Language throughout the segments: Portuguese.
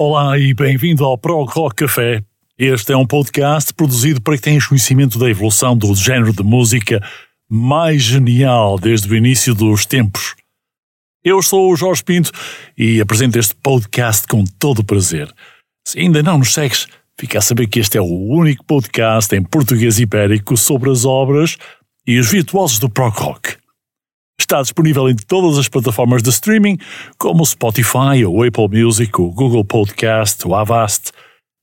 Olá e bem-vindo ao Prog Rock Café. Este é um podcast produzido para que tenhas conhecimento da evolução do género de música mais genial desde o início dos tempos. Eu sou o Jorge Pinto e apresento este podcast com todo o prazer. Se ainda não nos segues, fica a saber que este é o único podcast em português ibérico sobre as obras e os virtuosos do prog rock. Está disponível em todas as plataformas de streaming, como o Spotify, o Apple Music, o Google Podcast, o Avast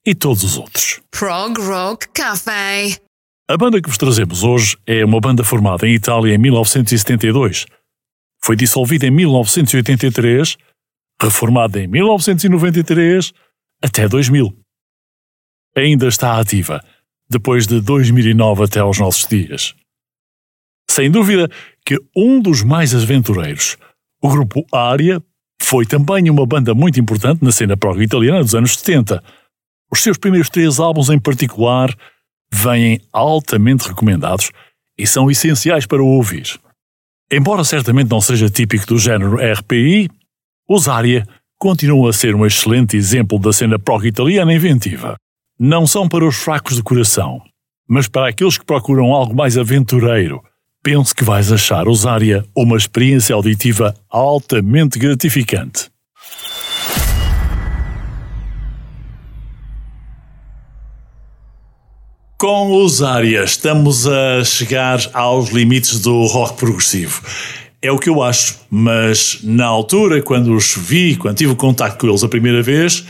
e todos os outros. Prog Rock Cafe. A banda que vos trazemos hoje é uma banda formada em Itália em 1972. Foi dissolvida em 1983, reformada em 1993 até 2000. Ainda está ativa, depois de 2009 até aos nossos dias. Sem dúvida que um dos mais aventureiros, o grupo Aria, foi também uma banda muito importante na cena prog italiana dos anos 70. Os seus primeiros três álbuns em particular vêm altamente recomendados e são essenciais para ouvir. Embora certamente não seja típico do género RPI, os Aria continuam a ser um excelente exemplo da cena prog italiana inventiva. Não são para os fracos de coração, mas para aqueles que procuram algo mais aventureiro penso que vais achar Osária uma experiência auditiva altamente gratificante. Com Osária estamos a chegar aos limites do rock progressivo. É o que eu acho, mas na altura, quando os vi, quando tive contato com eles a primeira vez,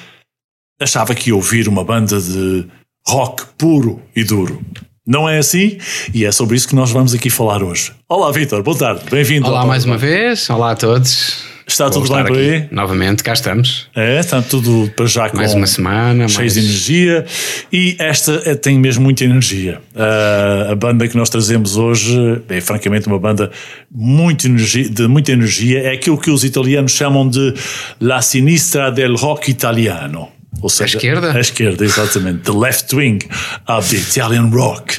achava que ia ouvir uma banda de rock puro e duro. Não é assim? E é sobre isso que nós vamos aqui falar hoje. Olá, Vitor, boa tarde, bem-vindo. Olá mais uma vez, olá a todos. Está Vou tudo bem por aí? Novamente, cá estamos. É, está tudo para já com Mais uma semana. cheios mais... de energia e esta é- tem mesmo muita energia. Ah, a banda que nós trazemos hoje é francamente uma banda muito energia, de muita energia. É aquilo que os italianos chamam de la sinistra del rock italiano. Ou seja, esquerda? A esquerda, exatamente. The left wing of the Italian rock.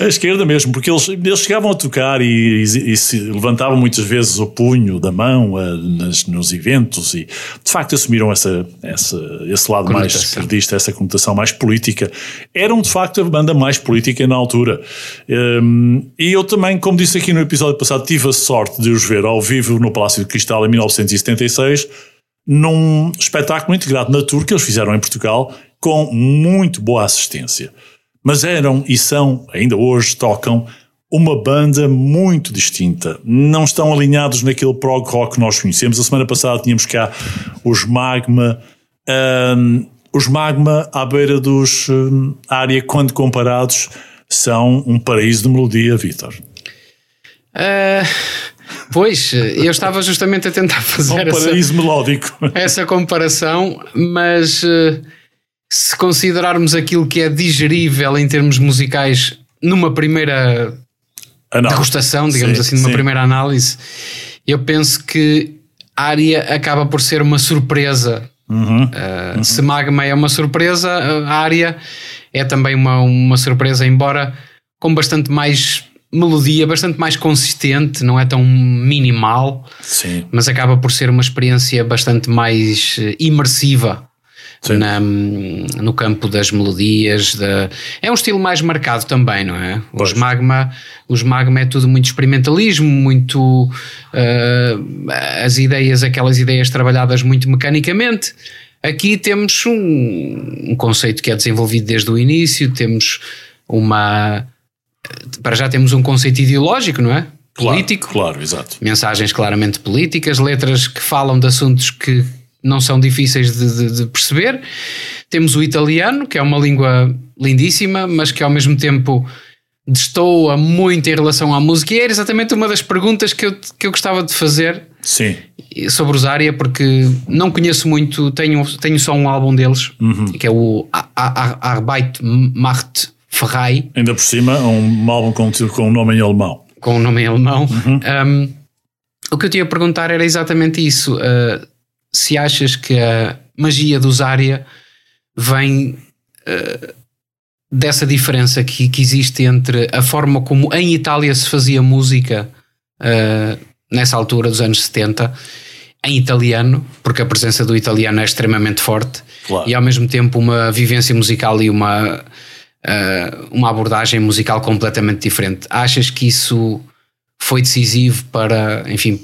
A esquerda mesmo, porque eles, eles chegavam a tocar e, e- e se levantavam muitas vezes o punho da mão ah, nas- nos eventos e de facto assumiram essa, essa, esse lado mais Conotação. esquerdista, essa conotação mais política. Eram de facto a banda mais política na altura. Hum, e eu também, como disse aqui no episódio passado, tive a sorte de os ver ao vivo no Palácio de Cristal em 1976, num espetáculo integrado na tour que eles fizeram em Portugal, com muito boa assistência. Mas eram e são, ainda hoje tocam, uma banda muito distinta. Não estão alinhados naquele prog rock que nós conhecemos. A semana passada tínhamos cá os Magma. hum, os Magma à beira dos hum, área, quando comparados, são um paraíso de melodia, Vitor. Ah, pois, eu estava justamente a tentar Um fazer essa, paraíso melódico. essa comparação, mas eh, se considerarmos aquilo que é digerível em termos musicais numa primeira não. degustação, digamos Sim, assim, numa sim. primeira análise, eu penso que a área acaba por ser uma surpresa. Uhum. Uh, Se Magma é uma surpresa, a área é também uma, uma surpresa, embora com bastante mais melodia, bastante mais consistente, não é tão minimal, Sim. mas acaba por ser uma experiência bastante mais eh, imersiva na, no campo das melodias. Da, é um estilo mais marcado também, não é? Os magma, os magma é tudo muito experimentalismo, muito uh, as ideias, aquelas ideias trabalhadas muito mecanicamente. Aqui temos um, um conceito que é desenvolvido desde o início, temos uma. Para já temos um conceito ideológico, não é? Político. Claro, claro, exato. Mensagens claramente políticas, letras que falam de assuntos que não são difíceis de, de, de, perceber. Temos o italiano, que é uma língua lindíssima, mas que ao mesmo tempo destoa muito em relação à música. E era exatamente uma das perguntas que eu, que eu gostava de fazer Sim. sobre os Aria, porque não conheço muito, tenho, tenho só um álbum deles, Uhum. que é o Arbeit macht frei. Ainda por cima, um álbum com, com um nome em alemão. Com um nome em alemão. Uhum. Um, o que eu tinha a perguntar era exatamente isso. Uh, se achas que a magia dos Aria vem uh, dessa diferença que, que, existe entre a forma como em Itália se fazia música uh, nessa altura dos anos 70 em italiano, porque a presença do italiano é extremamente forte claro. e ao mesmo tempo uma vivência musical e uma, uh, uma abordagem musical completamente diferente. Achas que isso foi decisivo para, enfim,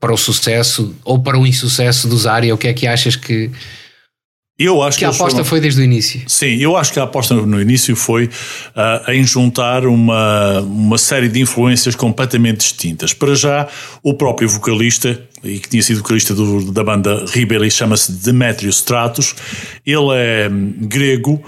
para o sucesso ou para o insucesso do Zaria? O que é que achas que. Eu acho que, que a aposta foram... foi desde o início. Sim, eu acho que a aposta no início foi uh, em juntar uma, uma série de influências completamente distintas. Para já, o próprio vocalista, e que tinha sido vocalista do, da banda Ribeli, chama-se Demetrios Stratos, ele é grego.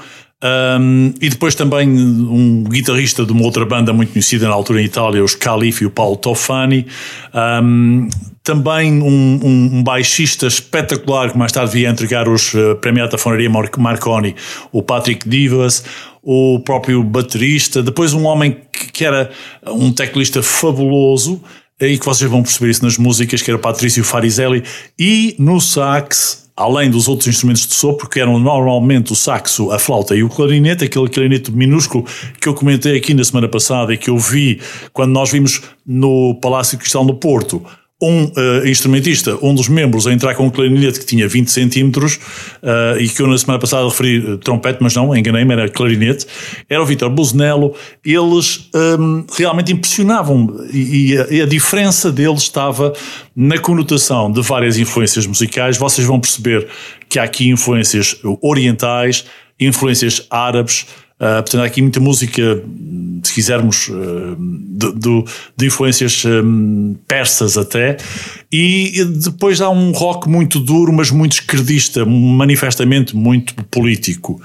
Um, e depois também um guitarrista de uma outra banda muito conhecida na altura em Itália, os Calife e o Paulo Tofani. Um, também um, um, baixista espetacular que mais tarde via entregar os uh, Premiata Fonaria Marconi, o Patrick Divas, o próprio baterista, depois um homem que, que era um teclista fabuloso e que vocês vão perceber isso nas músicas, que era Patrício Farizelli, e no sax além dos outros instrumentos de sopro, que eram normalmente o saxo, a flauta e o clarinete, aquele clarinete minúsculo que eu comentei aqui na semana passada e que eu vi quando nós vimos no Palácio Cristal no Porto, um uh, instrumentista, um dos membros, a entrar com um clarinete que tinha 20 centímetros uh, e que eu na semana passada referi uh, trompete, mas não, enganei-me, era clarinete, era o Vitor Buznello. Eles um, realmente impressionavam e, e, a, e, a, diferença deles estava na conotação de várias influências musicais. Vocês vão perceber que há aqui influências orientais, influências árabes, Uh, portanto, há aqui muita música, se quisermos, uh, de, de, de, influências um, persas até, e depois há um rock muito duro, mas muito esquerdista, manifestamente muito político.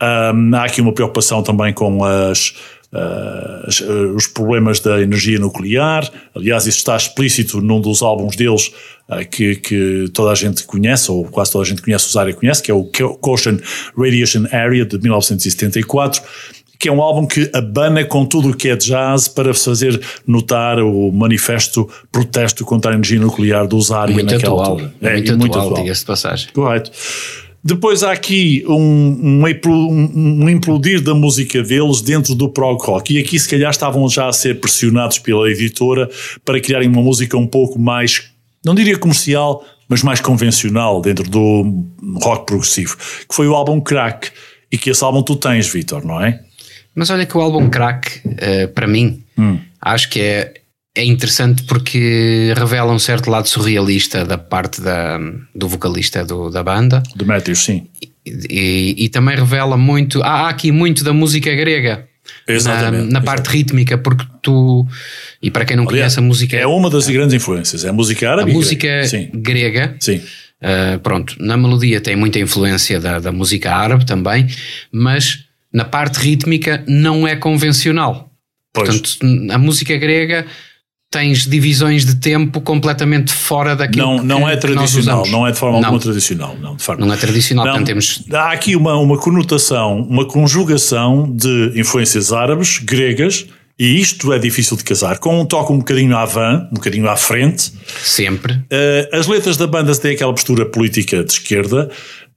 Há aqui uma preocupação também com as, Uh, os problemas da energia nuclear. Aliás, isso está explícito num dos álbuns deles uh, que, que, toda a gente conhece, ou quase toda a gente conhece, o área conhece, que é o Caution Radiation Area de 1974. Que é um álbum que abana com tudo o que é jazz para fazer notar o manifesto protesto contra a energia nuclear do muito naquela atual, altura. É, muito, muito atual, atual. diga-se de passagem. Correto. Depois há aqui um, um, um, implodir da música deles dentro do prog rock. E aqui, se calhar, estavam já a ser pressionados pela editora para criarem uma música um pouco mais, não diria comercial, mas mais convencional dentro do rock progressivo. Que foi o álbum Crack. E que esse álbum tu tens, Vitor, não é? Mas olha que o álbum Crack, uh, para mim, hum. acho que é é interessante porque revela um certo lado surrealista da parte da, do vocalista do, da banda. Do Matthews, sim. E, e, e, também revela muito. Há, aqui muito da música grega. Exatamente, na, na parte rítmica, porque tu, e para quem não Aliás, conhece a música. É uma das grandes influências, é a música árabe. A música sim. grega. Sim. Uh, pronto, na melodia tem muita influência da, da música árabe também, mas na parte rítmica não é convencional. Pois. Portanto, a música grega tens divisões de tempo completamente fora daquilo não, que Não é tradicional, não é de forma não. alguma tradicional. Não, de forma. não é tradicional, não, portanto temos... Há aqui uma, uma conotação, uma conjugação de influências árabes, gregas, e isto é difícil de casar, com um toque um bocadinho à van, um bocadinho à frente. Sempre. Uh, as letras da banda têm aquela postura política de esquerda,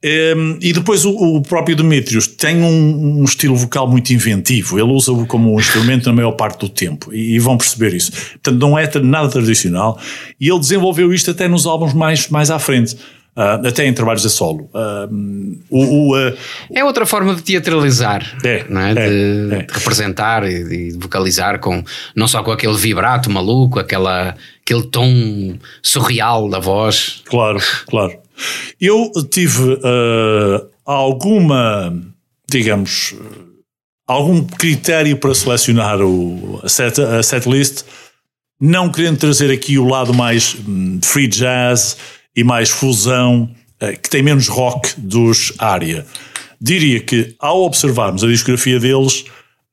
um, e depois o, o, próprio Demetrius tem um, um, estilo vocal muito inventivo, ele usa-o como um instrumento na maior parte do tempo, e, e, vão perceber isso. Portanto, não é nada tradicional, e ele desenvolveu isto até nos álbuns mais, mais à frente. uh, até em trabalhos a solo. Uh, o, o, é outra forma de teatralizar, é, é? é, de, é. de, representar e de vocalizar com não só com aquele vibrato maluco, aquela, aquele tom surreal da voz. Claro, claro. Eu tive alguma, digamos, algum critério para selecionar o, a, set, a setlist não querendo trazer aqui o lado mais hum, free jazz e mais fusão, eh, que tem menos rock dos área. Diria que, ao observarmos a discografia deles,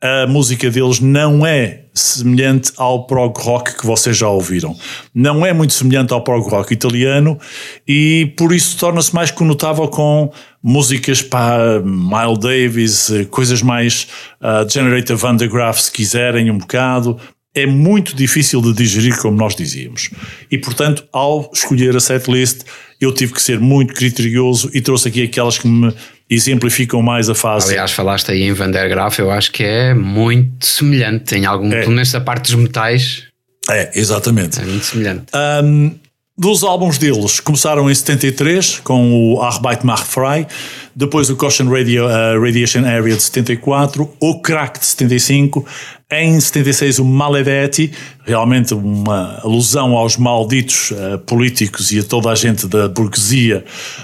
a música deles não é semelhante ao prog rock que vocês já ouviram. Não é muito semelhante ao prog rock italiano e por isso torna-se mais conotável com músicas para Miles Davis, coisas mais uh, Generator Van de Graaf, se quiserem, um bocado, é muito difícil de digerir, como nós dizíamos. E, portanto, ao escolher a setlist, eu tive que ser muito criterioso e trouxe aqui aquelas que me exemplificam mais a fase. Aliás, falaste aí em Van der Graaf, eu acho que é muito semelhante. Tem algum, é. pelo menos parte dos metais. É, exatamente. É muito semelhante. Um, dos álbuns deles, começaram em 73 com o Arbeit macht frei, depois o Caution Radio, uh, Radiation Area de 74, o Crack de 75, em 76 o Maledetti, realmente uma alusão aos malditos uh, políticos e a toda a gente da burguesia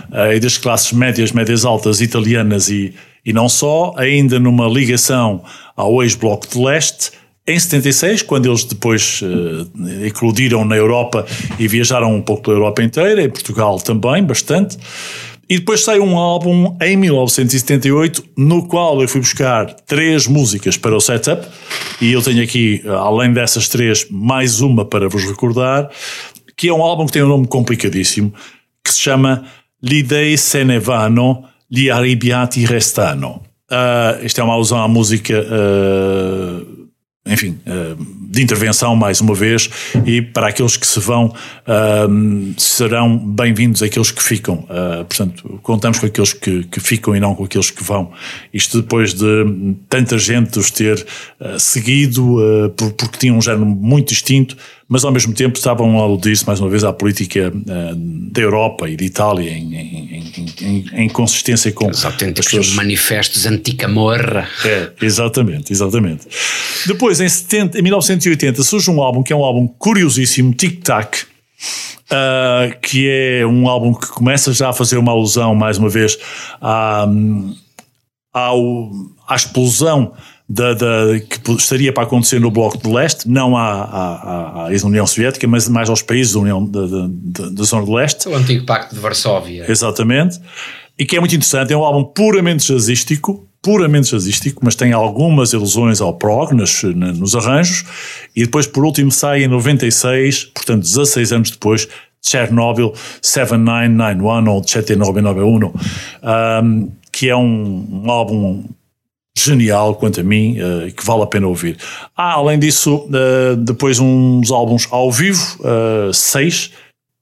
uh, e das classes médias, médias altas italianas e, e não só, ainda numa ligação ao ex-bloco de leste, em 76, quando eles depois uh, eclodiram na Europa e viajaram um pouco pela Europa inteira, em Portugal também, bastante. E depois sai um álbum em 1978, no qual eu fui buscar três músicas para o setup, e eu tenho aqui, além dessas três, mais uma para vos recordar, que é um álbum que tem um nome complicadíssimo, que se chama L'idee se ne gli arrabbiati restano. Uh, isto é uma alusão à música uh, enfim, eh, de intervenção mais uma vez e para aqueles que se vão ehm, serão bem-vindos aqueles que ficam. Eh, portanto, contamos com aqueles que, que ficam e não com aqueles que vão. Isto depois de tanta gente os ter eh, seguido porque tinham um género muito distinto mas ao mesmo tempo estavam a aludir-se mais uma vez à política uh, da Europa e de Itália em, em, em, em consistência com os autênticos suas... manifestos anti-camorra. É, exatamente, exatamente. Depois, em, 70, em 1980, surge um álbum que é um álbum curiosíssimo, Tic Tac, uh, que é um álbum que começa já a fazer uma alusão, mais uma vez, à, ao, à explosão da, da, que estaria para acontecer no Bloco de Leste, não à, à, à ex-União Soviética, mas mais aos países da, União, da, da, da Zona de Leste. O antigo Pacto de Varsóvia. Exatamente. E que é muito interessante, é um álbum puramente jazzístico, puramente jazzístico, mas tem algumas ilusões ao prog nas, nos arranjos, e depois por último sai em 96, portanto 16 anos depois, Chernobyl 7991 ou 7991, um, que é um, um álbum genial quanto a mim uh, e que vale a pena ouvir. Há, além disso, uh, depois uns álbuns ao vivo, uh, seis,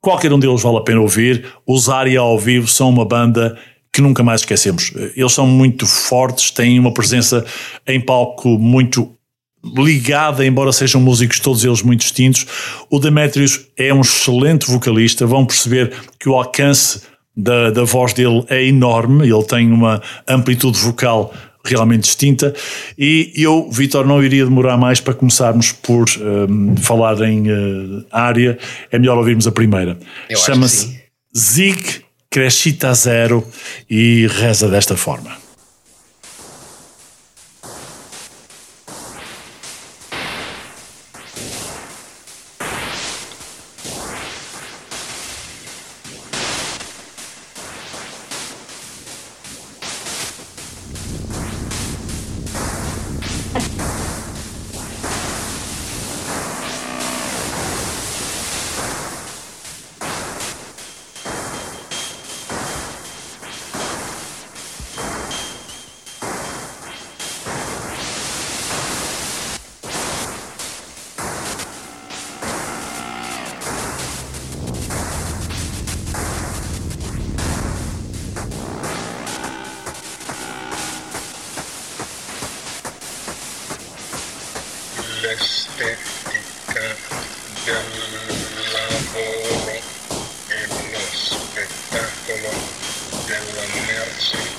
qualquer um deles vale a pena ouvir. Os Aria ao vivo são uma banda que nunca mais esquecemos. Eles são muito fortes, têm uma presença em palco muito ligada, embora sejam músicos todos eles muito distintos. O Demetrius é um excelente vocalista, vão perceber que o alcance da, da voz dele é enorme, ele tem uma amplitude vocal realmente distinta. E eu, Vitor, não iria demorar mais para começarmos por um, falar em uh, área. É melhor ouvirmos a primeira. Chama-se Zig Crescita Zero e reza desta forma. estética del labor el espectáculo de la merced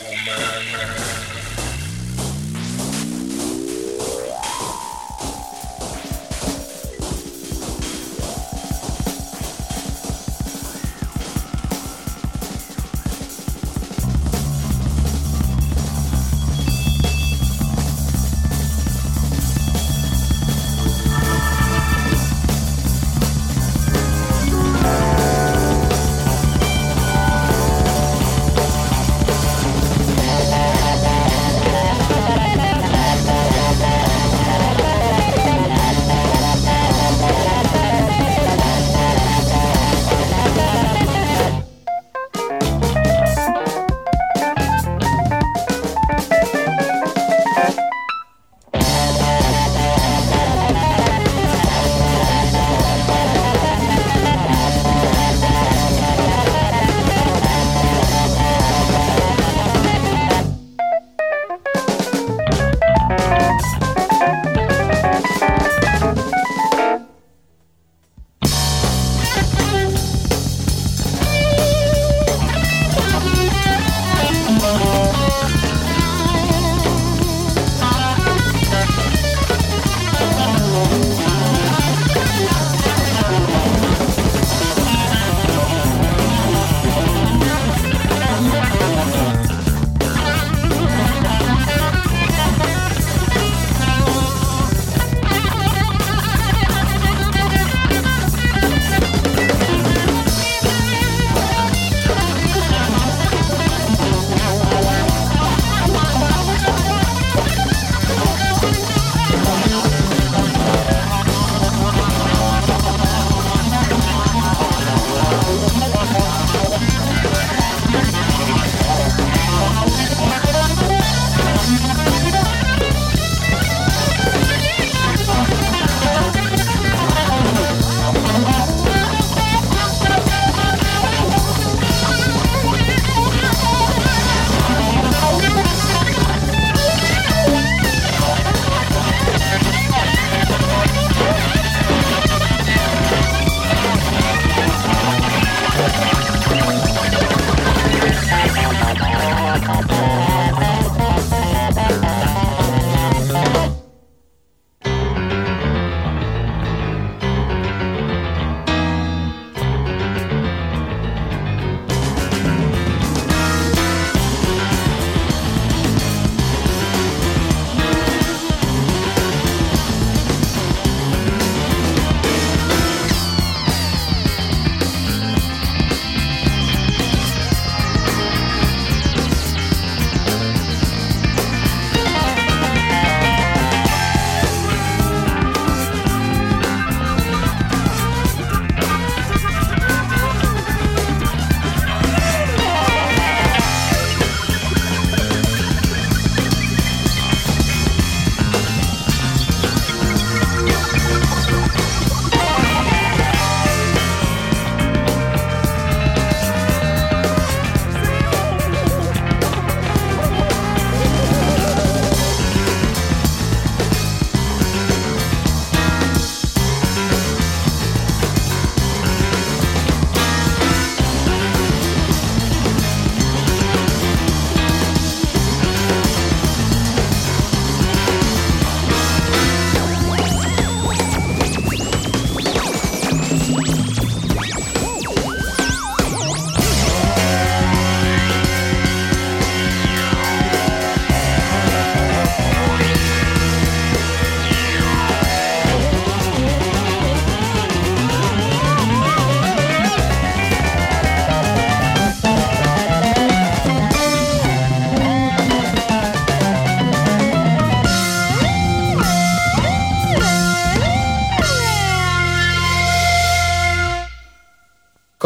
humana.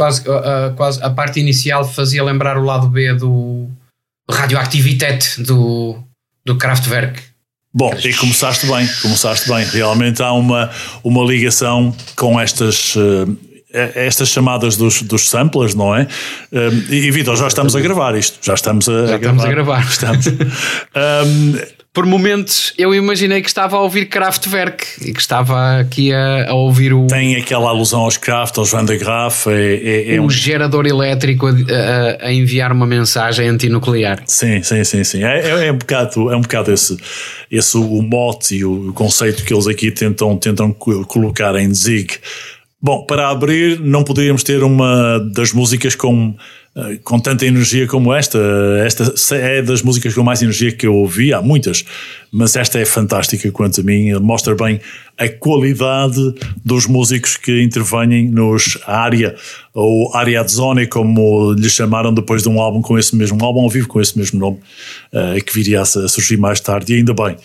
Quase, uh, quase a parte inicial fazia lembrar o lado B do Radioactivität do, do Kraftwerk. Bom, e começaste bem, começaste bem. Realmente há uma, uma ligação com estas, uh, estas chamadas dos, dos samplers, não é? Uh, e Vitor, já estamos a gravar isto, já estamos a, já a estamos a gravar. Estamos. um, por momentos eu imaginei que estava a ouvir Kraftwerk e que estava aqui a, a ouvir o. Tem aquela alusão aos Kraft, aos Van de Graaf, é, é, é um, um gerador elétrico a, a, a, enviar uma mensagem antinuclear. Sim, sim, sim, sim. É, é, é, um bocado, é um bocado esse, esse o mote e o conceito que eles aqui tentam, tentam colocar em Zig. Bom, para abrir, não poderíamos ter uma das músicas com com tanta energia como esta. Esta é das músicas com mais energia que eu ouvi, há muitas, mas esta é fantástica quanto a mim. Mostra bem a qualidade dos músicos que intervêm nos área, ou área zone, como lhe chamaram depois de um álbum com esse mesmo álbum ao vivo, com esse mesmo nome, uh, que viria a surgir mais tarde, e ainda bem.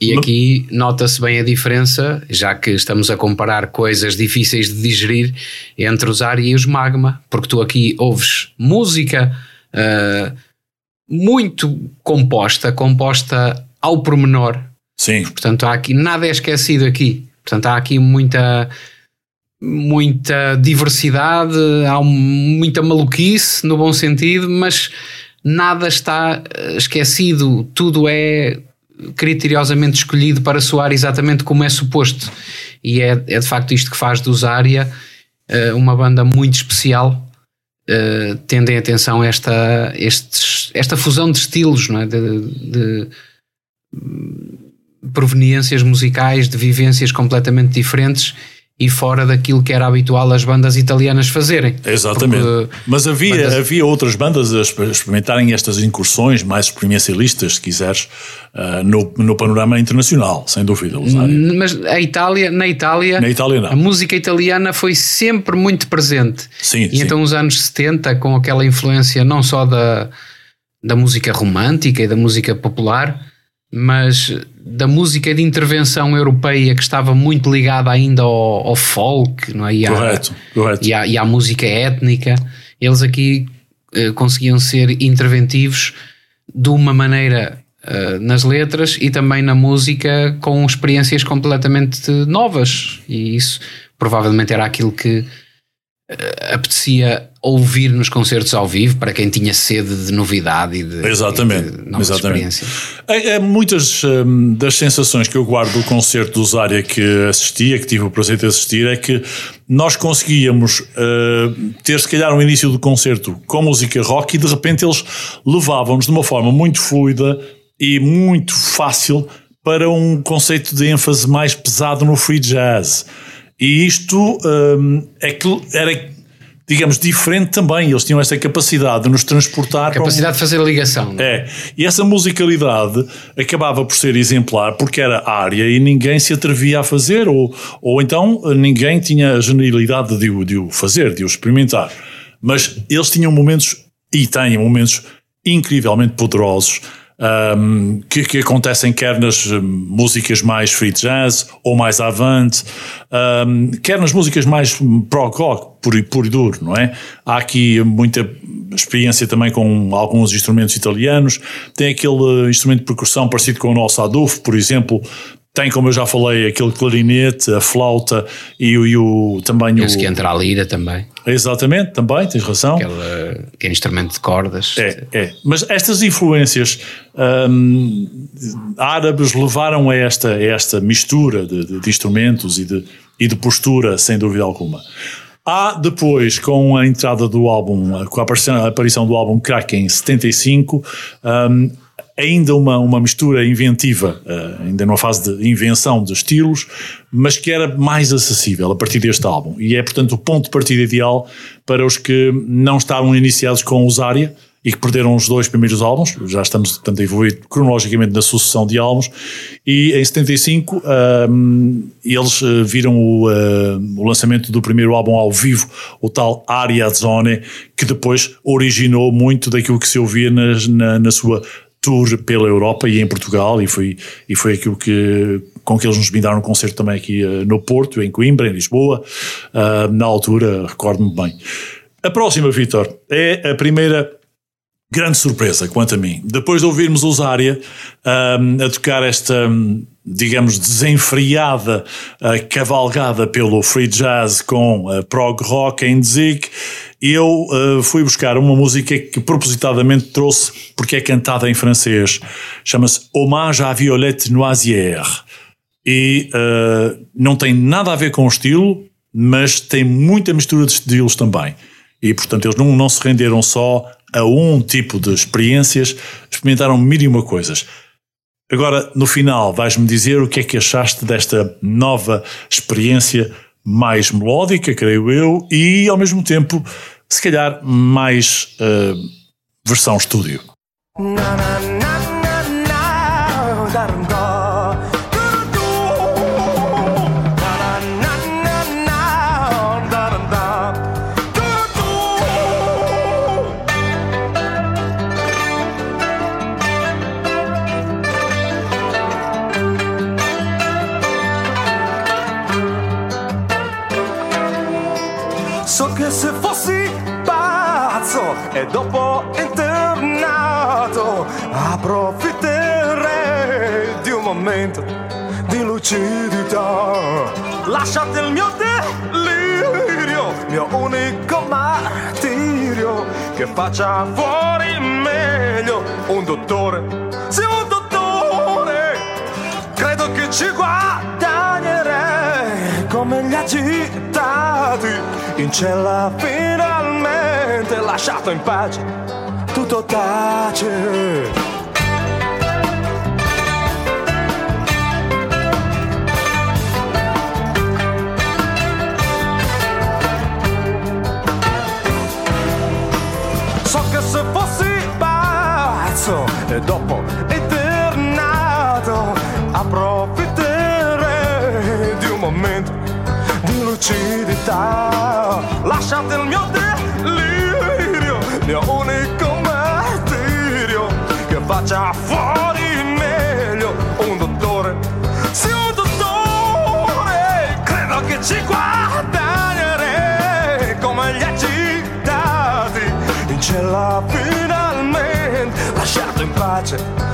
E aqui nota-se bem a diferença, já que estamos a comparar coisas difíceis de digerir entre os área e os magma, porque tu aqui ouves música uh, muito composta, composta ao pormenor. Sim. Portanto, há aqui nada é esquecido aqui. Portanto, há aqui muita muita diversidade, há muita maluquice no bom sentido, mas nada está esquecido, tudo é criteriosamente escolhido para soar exatamente como é suposto. E é, é de facto isto que faz do Zária uh, uma banda muito especial, uh, tendo em atenção esta, estes, esta fusão de estilos, não é? de, de proveniências musicais, de vivências completamente diferentes e fora daquilo que era habitual as bandas italianas fazerem. Exatamente. Porque Mas havia, bandas... havia outras bandas a experimentarem estas incursões mais experiencialistas, se quiseres, uh, no, no panorama internacional, sem dúvida. Mas a Itália, na Itália, na Itália não. a música italiana foi sempre muito presente. Sim, e sim. então os anos 70, com aquela influência não só da, da música romântica e da música popular, mas da música de intervenção europeia que estava muito ligada ainda ao, ao folk não é? e, correto, à, correto. E, à, e à música étnica, eles aqui uh, conseguiam ser interventivos de uma maneira uh, nas letras e também na música com experiências completamente novas, e isso provavelmente era aquilo que apetecia ouvir nos concertos ao vivo para quem tinha sede de novidade e de, exatamente, e de exatamente. É, é, muitas um, das sensações que eu guardo do concerto do Zária que assistia, que tive o prazer de assistir, é que nós conseguíamos uh, ter se calhar um início do concerto com música rock e de repente eles levavam-nos de uma forma muito fluida e muito fácil para um conceito de ênfase mais pesado no free jazz. E isto um, é que era digamos, diferente também. Eles tinham esta capacidade de nos transportar. Capacidade um... de fazer a ligação. É? é. E essa musicalidade acabava por ser exemplar porque era área e ninguém se atrevia a fazer, ou, ou então ninguém tinha a genialidade de, o, de o fazer, de o experimentar. Mas eles tinham momentos, e têm momentos incrivelmente poderosos um, que, que, acontecem quer nas hum, músicas mais free jazz ou mais avant, um, quer nas músicas mais prog rock, puro, puro e duro, não é? Há aqui muita experiência também com alguns instrumentos italianos, tem aquele instrumento de percussão parecido com o nosso adufo, por exemplo, tem, como eu já falei, aquele clarinete, a flauta e, o, e o também Penso o. que entra a lira também. Exatamente, também, tens razão. Aquele, que é instrumento de cordas. É, é. Mas estas influências hum, árabes levaram a esta, a esta mistura de, de, de instrumentos e de, e de postura, sem dúvida alguma. Há depois, com a entrada do álbum, com a aparição, a aparição do álbum Crack em 75, um, ainda uma, uma mistura inventiva, uh, ainda numa fase de invenção de estilos, mas que era mais acessível a partir deste álbum. E é, portanto, o ponto de partida ideal para os que não estavam iniciados com o Zarya e que perderam os dois primeiros álbuns, já estamos, portanto, a evoluir cronologicamente na sucessão de álbuns, e em 75 um, eles uh, viram o, uh, o, lançamento do primeiro álbum ao vivo, o tal Aria Zone, que depois originou muito daquilo que se ouvia nas, na, na sua tour pela Europa e em Portugal e foi, e foi aquilo que com que eles nos brindaram um concerto também aqui uh, no Porto, em Coimbra, em Lisboa, uh, na altura, recordo-me bem. A próxima, Vitor, é a primeira grande surpresa, quanto a mim. Depois de ouvirmos o Zária um, a tocar esta, digamos, desenfreada, uh, cavalgada pelo free jazz com uh, prog rock em Zig, eu uh, fui buscar uma música que propositadamente trouxe porque é cantada em francês. Chama-se Hommage à Violette Noisière. E não tem nada a ver com o estilo, mas tem muita mistura de estilos também. E, portanto, eles não, não se renderam só a um tipo de experiências, experimentaram mil e uma coisas. Agora, no final, vais-me dizer o que é que achaste desta nova experiência mais melódica, creio eu, e ao mesmo tempo, se calhar, mais uh, versão estúdio. Lucidità. Lasciate il mio delirio, mio unico martirio, che faccia fuori meglio un dottore, sì un dottore, credo che ci guadagnerei come gli agitati in cella finalmente lasciato in pace, tutto tace. E dopo eternato approfitterei di un momento di lucidità. Lasciate il mio tempo mio unico martirio che faccia fuori meglio un dottore sì un dottore credo che ci guadagnerei watching.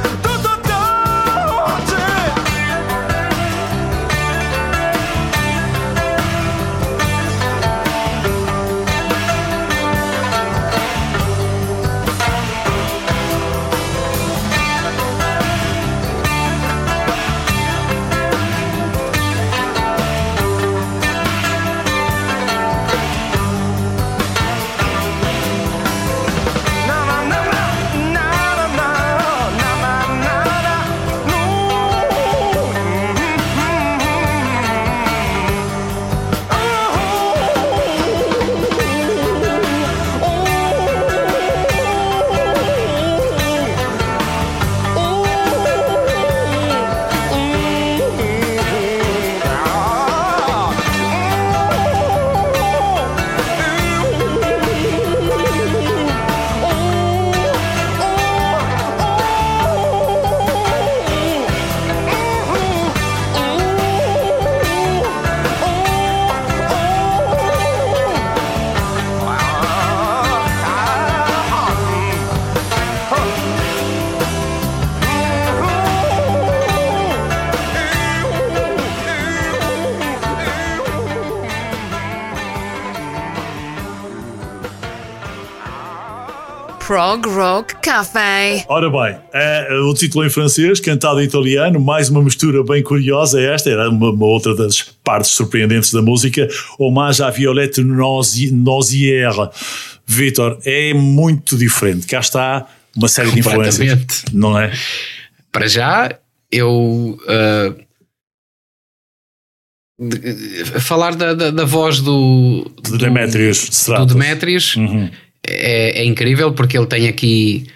Rock Café. Ora bem, é, o título em francês, cantado em italiano, mais uma mistura bem curiosa. Esta era uma, uma outra das partes surpreendentes da música. Hommage à Violette Nozière. Vitor, é muito diferente. Cá está uma série de influências. Não é? Para já, eu. Uh, falar da, da, da, voz do, do Demetrius, do Demetrius uhum é, é, incrível porque ele tem aqui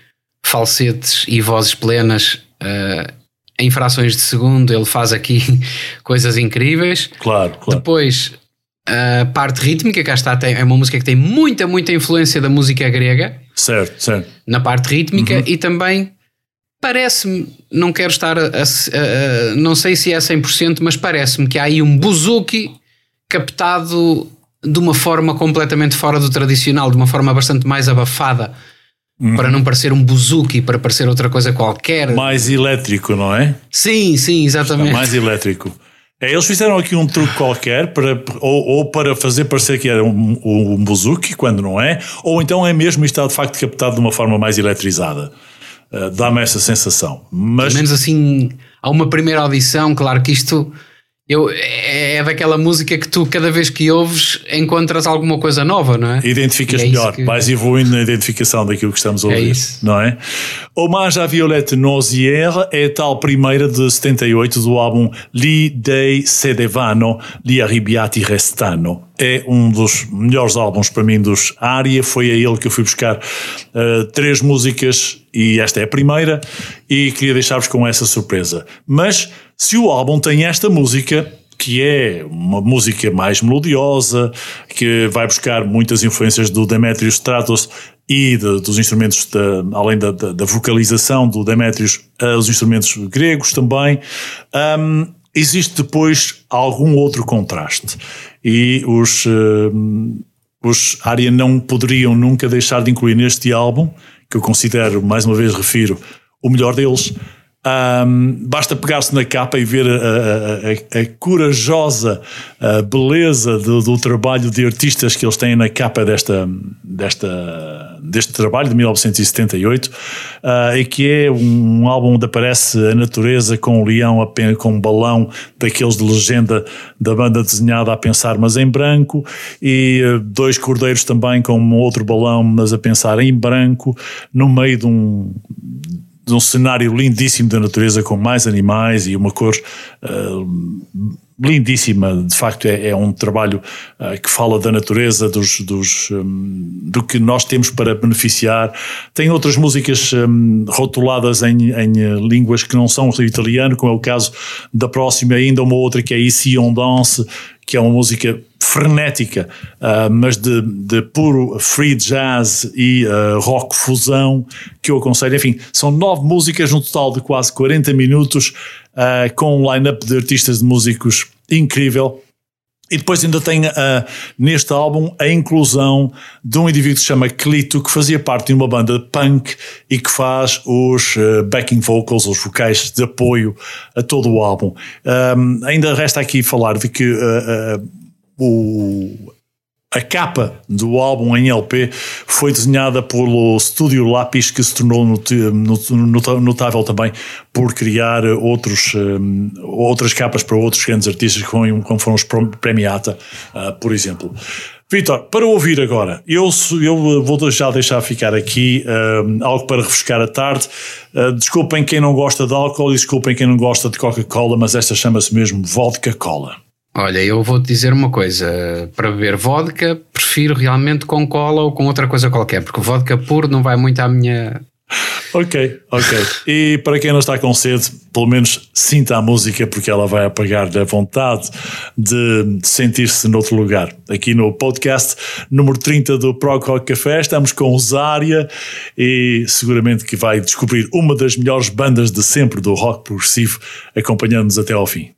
falsetes e vozes plenas uh, em frações de segundo. Ele faz aqui coisas incríveis. Claro, claro. Depois, a parte rítmica, cá está, tem, é uma música que tem muita, muita influência da música grega. Certo, certo. Na parte rítmica uhum. e também parece-me, não quero estar a, a, a, não sei se é 100%, mas parece-me que há aí um buzuki captado de uma forma completamente fora do tradicional, de uma forma bastante mais abafada para não parecer um buzuki, para parecer outra coisa qualquer. Mais elétrico, não é? Sim, sim, exatamente. mais elétrico. É, eles fizeram aqui um truque qualquer para, ou, ou para fazer parecer que era um, um, um buzuki, quando não é, ou então é mesmo e está de facto captado de uma forma mais eletrizada. Uh, Dá-me essa sensação. Mas... Pelo menos assim, a uma primeira audição, claro que isto eu, é, é daquela música que tu, cada vez que ouves, encontras alguma coisa nova, não é? Identificas é melhor, que... vais evoluindo na identificação daquilo que estamos a ouvir, é isso. não é? Hommage à Violette Nozière é a tal primeira de 78 do álbum Li dei Sedevano, Li Arribiati Restano. É um dos melhores álbuns para mim dos Aria, foi a ele que eu fui buscar uh, três músicas e esta é a primeira e queria deixar-vos com essa surpresa. Mas se o álbum tem esta música, que é uma música mais melodiosa, que vai buscar muitas influências do Demetrius Stratos e de, dos instrumentos, de, além da, da, da, vocalização do Demetrius, uh, os instrumentos gregos também. Um, existe depois algum outro contraste. E os, uh, os Aria não poderiam nunca deixar de incluir neste álbum, que eu considero, mais uma vez refiro, o melhor deles, um, basta pegar-se na capa e ver a, a, a, a corajosa beleza do, do, trabalho de artistas que eles têm na capa desta, desta, deste trabalho de 1978 uh, e que é um álbum onde aparece a natureza com um leão, com um balão daqueles de legenda da banda desenhada a pensar, mas em branco, e uh, dois cordeiros também com um outro balão, mas a pensar em branco, no meio de um de um cenário lindíssimo da natureza com mais animais e uma cor uh, lindíssima. De facto, é, é um trabalho uh, que fala da natureza, dos, dos um, do que nós temos para beneficiar. Tem outras músicas um, rotuladas em, em, línguas que não são italiano, como é o caso da próxima, ainda uma outra que é Ici on Danse, que é uma música frenética, uh, mas de, de, puro free jazz e uh, rock fusão, que eu aconselho. Enfim, são nove músicas, no total de quase 40 minutos, uh, com um line-up de artistas de músicos incrível. E depois ainda tem uh, neste álbum a inclusão de um indivíduo que se chama Clito, que fazia parte de uma banda punk e que faz os uh, backing vocals, os vocais de apoio a todo o álbum. Um, ainda resta aqui falar de que uh, o, a capa do álbum em LP foi desenhada pelo Estúdio Lápis, que se tornou notável também por criar outros, um, outras capas para outros grandes artistas, como foram os Premiata, uh, por exemplo. Vitor, para ouvir agora, eu, eu vou já deixar ficar aqui um, algo para refrescar a tarde. Uh, desculpem quem não gosta de álcool e desculpem quem não gosta de Coca-Cola, mas esta chama-se mesmo Vodka Cola. Olha, eu vou-te dizer uma coisa: para beber vodka, prefiro realmente com cola ou com outra coisa qualquer, porque vodka puro não vai muito à minha. Ok, ok. E para quem não está com sede, pelo menos sinta a música, porque ela vai apagar a vontade de sentir-se noutro lugar. Aqui no podcast número 30 do Prog Rock Café, estamos com o Zária e seguramente que vai descobrir uma das melhores bandas de sempre do rock progressivo, acompanhando-nos até ao fim.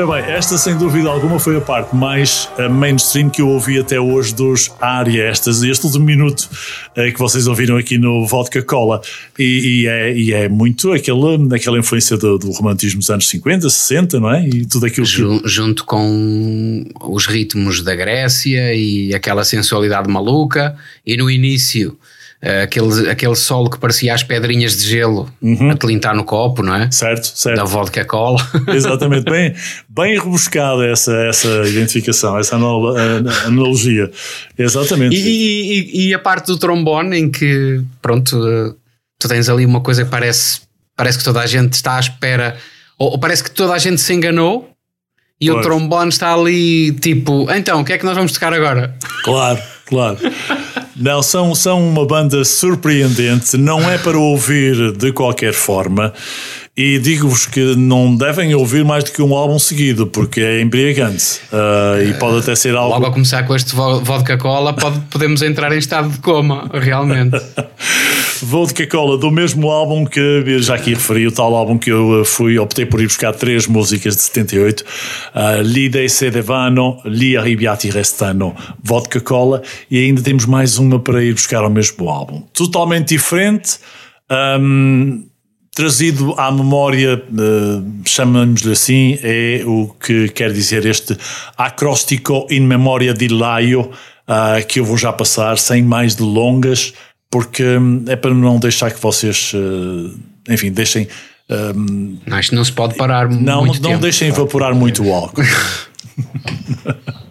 Ora bem, esta sem dúvida alguma foi a parte mais uh, mainstream que eu ouvi até hoje dos Aria, estas, este último minuto uh, que vocês ouviram aqui no Vodka Cola. E, e, é, e é, muito aquela, aquela influência do, do, romantismo dos anos 50, 60, não é? E tudo aquilo que... Junto com os ritmos da Grécia e aquela sensualidade maluca, e no início aquele, aquele solo que parecia as pedrinhas de gelo uhum. a tilintar no copo, não é? Certo, certo. Da vodka cola. Exatamente, bem, bem rebuscada essa, essa identificação, essa analogia. Exatamente. E, e, e, a parte do trombone em que, pronto, tu tens ali uma coisa que parece, parece que toda a gente está à espera, ou, ou parece que toda a gente se enganou. E pois. o trombone está ali tipo, então, o que é que nós vamos tocar agora? Claro, claro. Não, são, são uma banda surpreendente, não é para ouvir de qualquer forma. E digo-vos que não devem ouvir mais do que um álbum seguido, porque é embriagante. Uh, e pode até ser algo. Logo a começar com este vodka cola, pode, podemos entrar em estado de coma, realmente. vodka cola, do mesmo álbum que já aqui referi, o tal álbum que eu fui, optei por ir buscar três músicas de 78, uh, L'idee se devano, Li arriviati restano, vodka cola, e ainda temos mais uma para ir buscar ao mesmo álbum. Totalmente diferente. Um, trazido à memória, uh, chamamos-lhe assim, é o que quer dizer este acróstico in memória de Laio, uh, que eu vou já passar sem mais delongas, porque um, é para não deixar que vocês, uh, enfim, deixem. Um, Acho que não se pode parar não, muito Não tempo, deixem evaporar muito o álcool.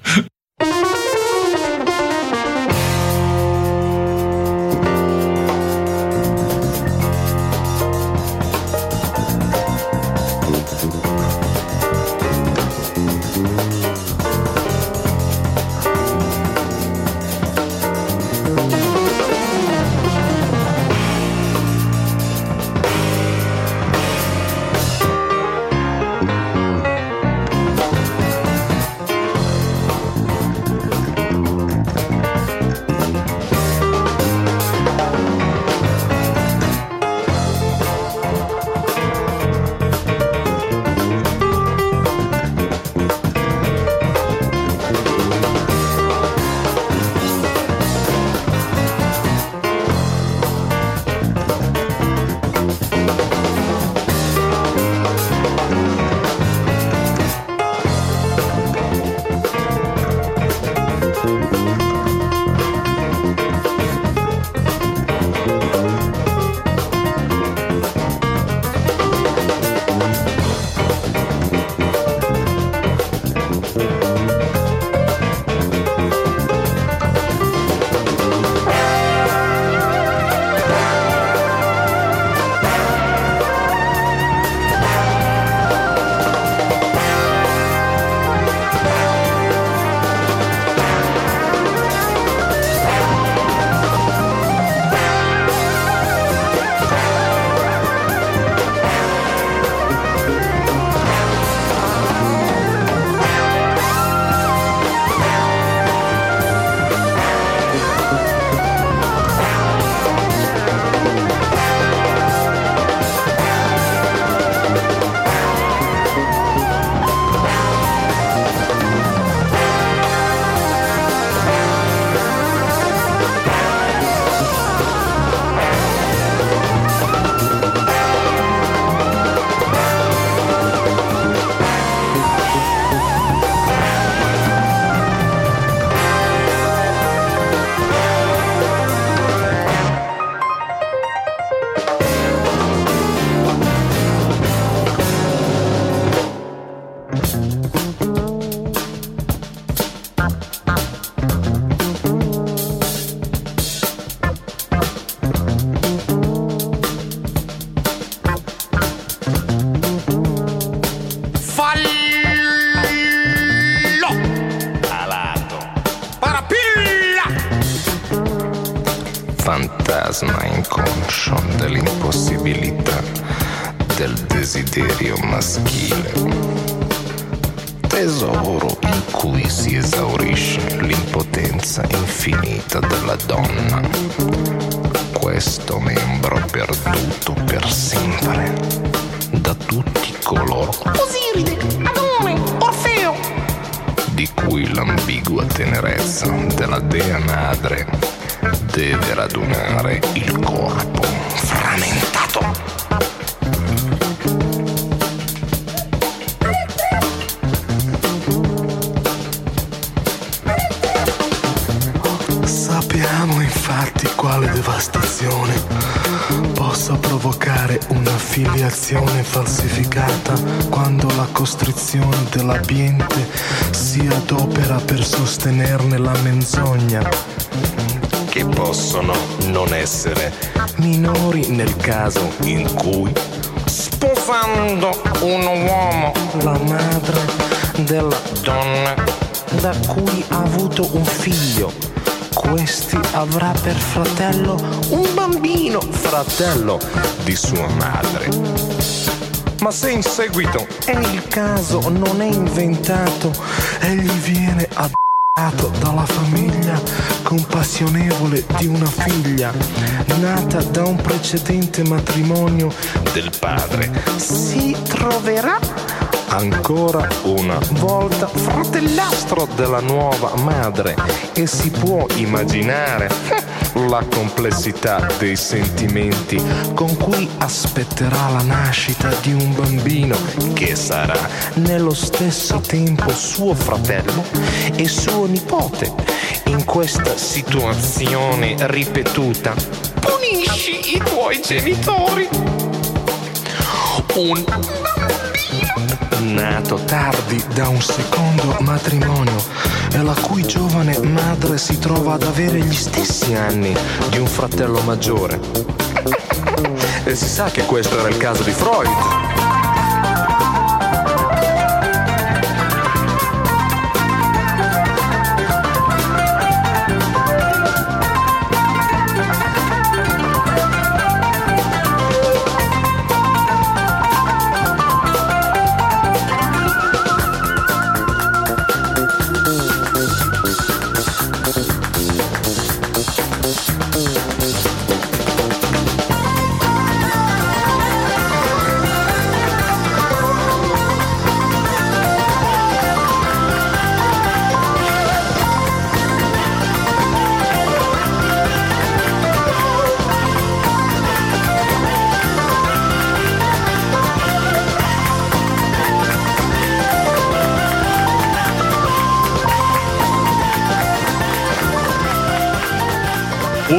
vita della donna, questo membro perduto per sempre, da tutti coloro. Osiride, Adone, Orfeo! Di cui l'ambigua tenerezza della dea madre deve radunare il corpo. Filiazione falsificata quando la costrizione dell'ambiente si adopera per sostenerne la menzogna. Che possono non essere minori nel caso in cui, sposando un uomo, la madre della donna da cui ha avuto un figlio questi avrà per fratello un bambino, fratello di sua madre. Ma se in seguito è il caso non è inventato, egli viene adottato dalla famiglia compassionevole di una figlia nata da un precedente matrimonio del padre, si troverà ancora una volta fratellastro della nuova madre e si può immaginare la complessità dei sentimenti con cui aspetterà la nascita di un bambino che sarà nello stesso tempo suo fratello e suo nipote. In questa situazione ripetuta, punisci i tuoi genitori. Un nato tardi da un secondo matrimonio e la cui giovane madre si trova ad avere gli stessi anni di un fratello maggiore. E si sa che questo era il caso di Freud.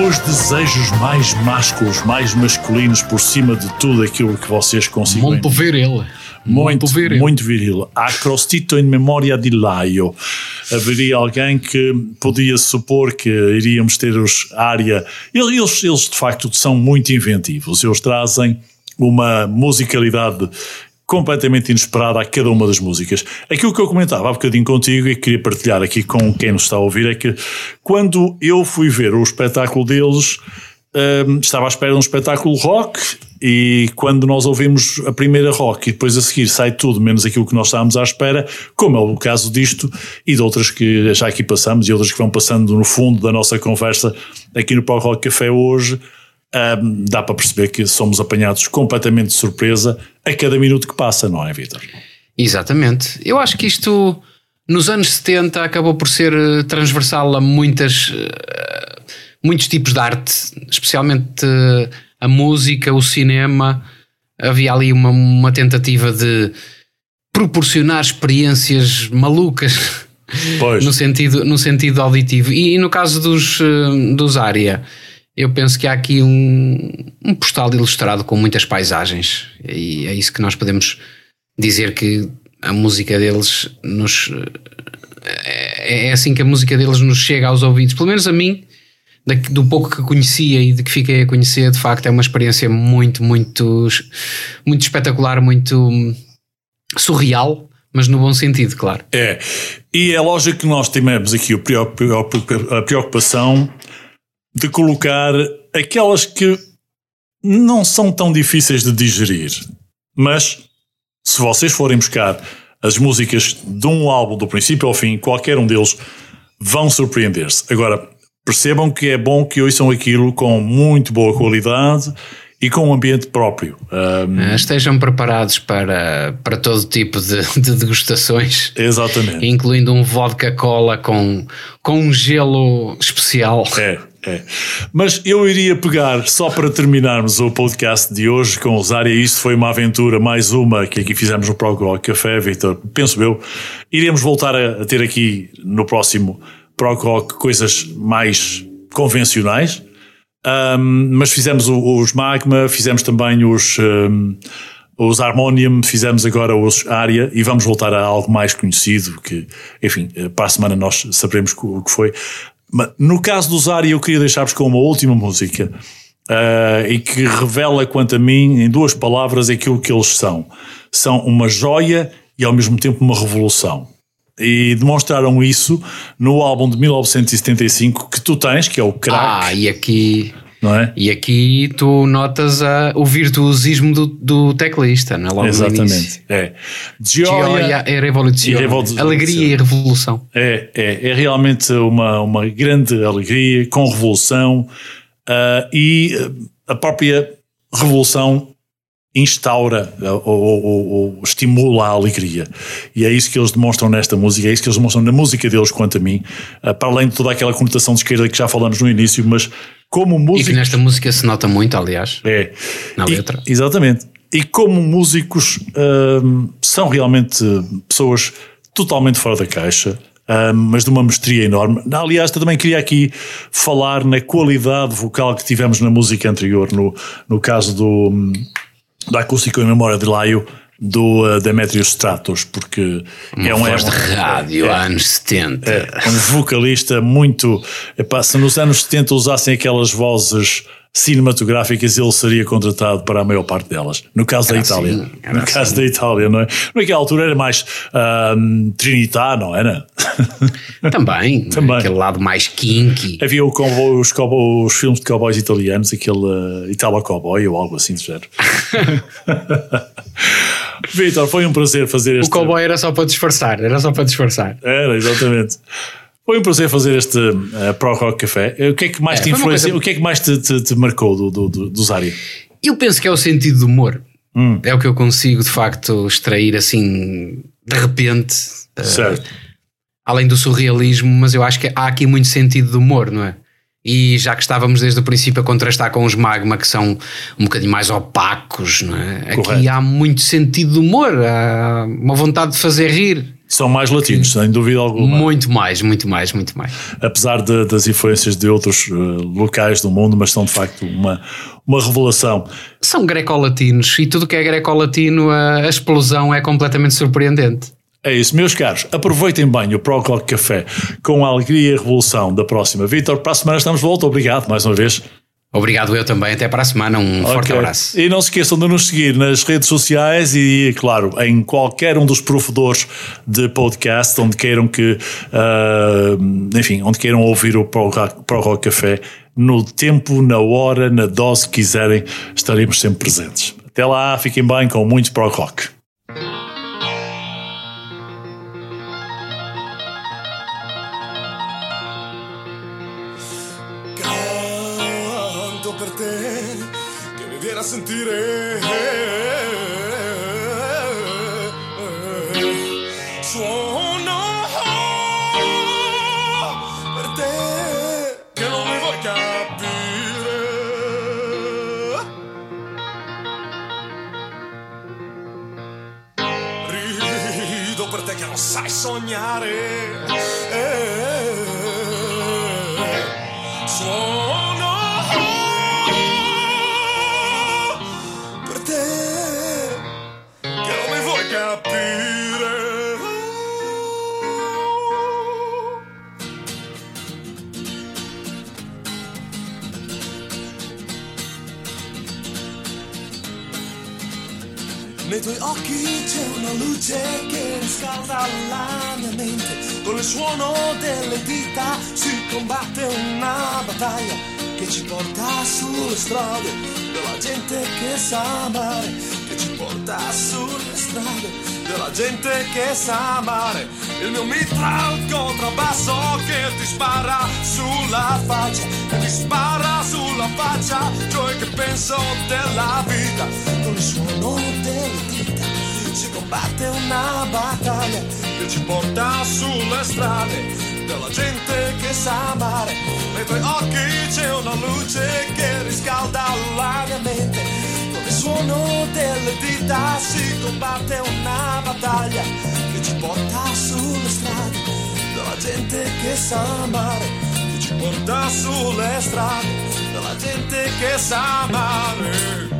Os desejos mais másculos, mais masculinos por cima de tudo aquilo que vocês conseguem. Muito viril. Muito, viril. Muito viril. Acrostito in memória de Laio. Haveria alguém que podia supor que iríamos ter os área. Eles, eles de facto são muito inventivos. Eles trazem uma musicalidade completamente inesperada a cada uma das músicas. Aquilo que eu comentava há bocadinho contigo e queria partilhar aqui com quem nos está a ouvir é que quando eu fui ver o espetáculo deles, um, estava à espera de um espetáculo rock e quando nós ouvimos a primeira rock e depois a seguir sai tudo menos aquilo que nós estávamos à espera, como é o caso disto e de outras que já aqui passamos e outras que vão passando no fundo da nossa conversa aqui no Pau Rock Café hoje, um, dá para perceber que somos apanhados completamente de surpresa a cada minuto que passa, não é, Vitor? Exatamente. Eu acho que isto nos anos 70 acabou por ser eh, transversal a muitas, uh, muitos tipos de arte, especialmente uh, a música, o cinema. Havia ali uma, uma tentativa de proporcionar experiências malucas no sentido, no sentido auditivo. E, e no caso dos, dos área eu penso que há aqui um, um postal ilustrado com muitas paisagens e é isso que nós podemos dizer que a música deles nos é, é assim que a música deles nos chega aos ouvidos, pelo menos a mim do pouco que conhecia e de que fiquei a conhecer, de facto é uma experiência muito, muito, muito espetacular, muito surreal, mas no bom sentido, claro. É, e é lógico que nós tivemos aqui a preocupação de colocar aquelas que não são tão difíceis de digerir. Mas, se vocês forem buscar as músicas de um álbum do princípio ao fim, qualquer um deles, vão surpreender-se. Agora, percebam que é bom que ouçam aquilo com muito boa qualidade e com um ambiente próprio. Um, eh, Estejam preparados para, para todo tipo de, de degustações. Exatamente. Incluindo um vodka cola com, com um gelo especial. É, é. Mas eu iria pegar, só para terminarmos o podcast de hoje com o Zária, isto foi uma aventura, mais uma que aqui fizemos no Prog Café, Vitor, penso eu. Iremos voltar a, a ter aqui no próximo Prog coisas mais convencionais, um, mas fizemos os Magma, fizemos também os, um, os Harmonium, fizemos agora os Aria e vamos voltar a algo mais conhecido, que, enfim, para a semana nós saberemos o que foi. No caso dos Aria, eu queria deixar-vos com uma última música uh, e que revela, quanto a mim, em duas palavras, aquilo que eles são. São uma joia e ao mesmo tempo uma revolução e demonstraram isso no álbum de 1975 que tu tens, que é o Crack. Ah, e aqui. Não é? E aqui tu notas a, o virtuosismo do, do teclista, não é? Logo Exatamente. É. Gioia e revolução. Alegria e revolução. É, é, é realmente uma, uma grande alegria, com revolução uh, e a própria revolução instaura ou, ou, ou, estimula a alegria. E é isso que eles demonstram nesta música, é isso que eles demonstram na música deles, quanto a mim, ah, para além de toda aquela conotação de esquerda que já falamos no início, mas como músicos... E que nesta música se nota muito, aliás, é. na letra. E, exatamente. E como músicos hum, são realmente pessoas totalmente fora da caixa, hum, mas de uma mestria enorme. Aliás, também queria aqui falar na qualidade vocal que tivemos na música anterior, no, no caso do hum, da acústica em memória de Laio do uh, Demetrius Stratos, porque Uma é um voz é, de rádio, é, anos 70. É, um vocalista muito. Epá, se nos anos 70 usassem aquelas vozes cinematográficas, ele seria contratado para a maior parte delas. No caso Era da Itália. assim, no caso assim. da Itália, não é? Naquela altura era mais um, Trinità, não era? Também, Também. aquele lado mais kinky. Havia o cowboy- os, cowboy- os filmes de cowboys italianos, aquele uh, Italo Cowboy ou algo assim do género. Vitor, foi um prazer fazer O este. cowboy era só para disfarçar, era só para disfarçar. Era, exatamente. Foi um prazer fazer este uh, Pro Rock Café. O que é que mais É, te influenciou? coisa- O que é que mais te, te- te marcou do, do, do, do? Eu penso que é o sentido do humor. Hum. É o que eu consigo de facto extrair assim de repente. eh, Certo. além do surrealismo, mas eu acho que há aqui muito sentido de humor, não é? E já que estávamos desde o princípio a contrastar com os magma que são um bocadinho mais opacos, não é? Aqui há muito sentido de humor, há uma vontade de fazer rir. São mais latinos, sem dúvida alguma. Muito mais, muito mais, muito mais. Apesar de- das influências de outros uh, locais do mundo, mas são de facto uma, uma revelação. São grecolatinos e tudo que é grecolatino, a, a explosão é completamente surpreendente. É isso, meus caros. Aproveitem bem o Pro Rock Café com a alegria e a revolução da próxima. Vitor, para a semana estamos de volta. Obrigado mais uma vez. Obrigado eu também, até para a semana, um forte Ok. abraço. E não se esqueçam de nos seguir nas redes sociais e, claro, em qualquer um dos provedores de podcast onde queiram que, ah, enfim, onde queiram ouvir o Pro Rock, Pro Rock Café no tempo, na hora, na dose que quiserem, estaremos sempre presentes. Até lá, fiquem bem com muito Pro Rock. got it. Luce che riscalda la mia mente. Con il suono delle dita si combatte una battaglia che ci porta sulle strade della gente che sa amare. Che ci porta sulle strade della gente che sa amare. Il mio mitra al contrabbasso che ti spara sulla faccia, che ti spara sulla faccia, cioè che penso della vita, con il suono delle dita combatte una battaglia che ci porta sulle strade della gente che sa amare. Nei tuoi occhi c'è una luce che riscalda la mia mente. Con il suono delle dita si combatte una battaglia che ci porta sulle strade della gente che sa amare. Che ci porta sulle strade della gente che sa amare.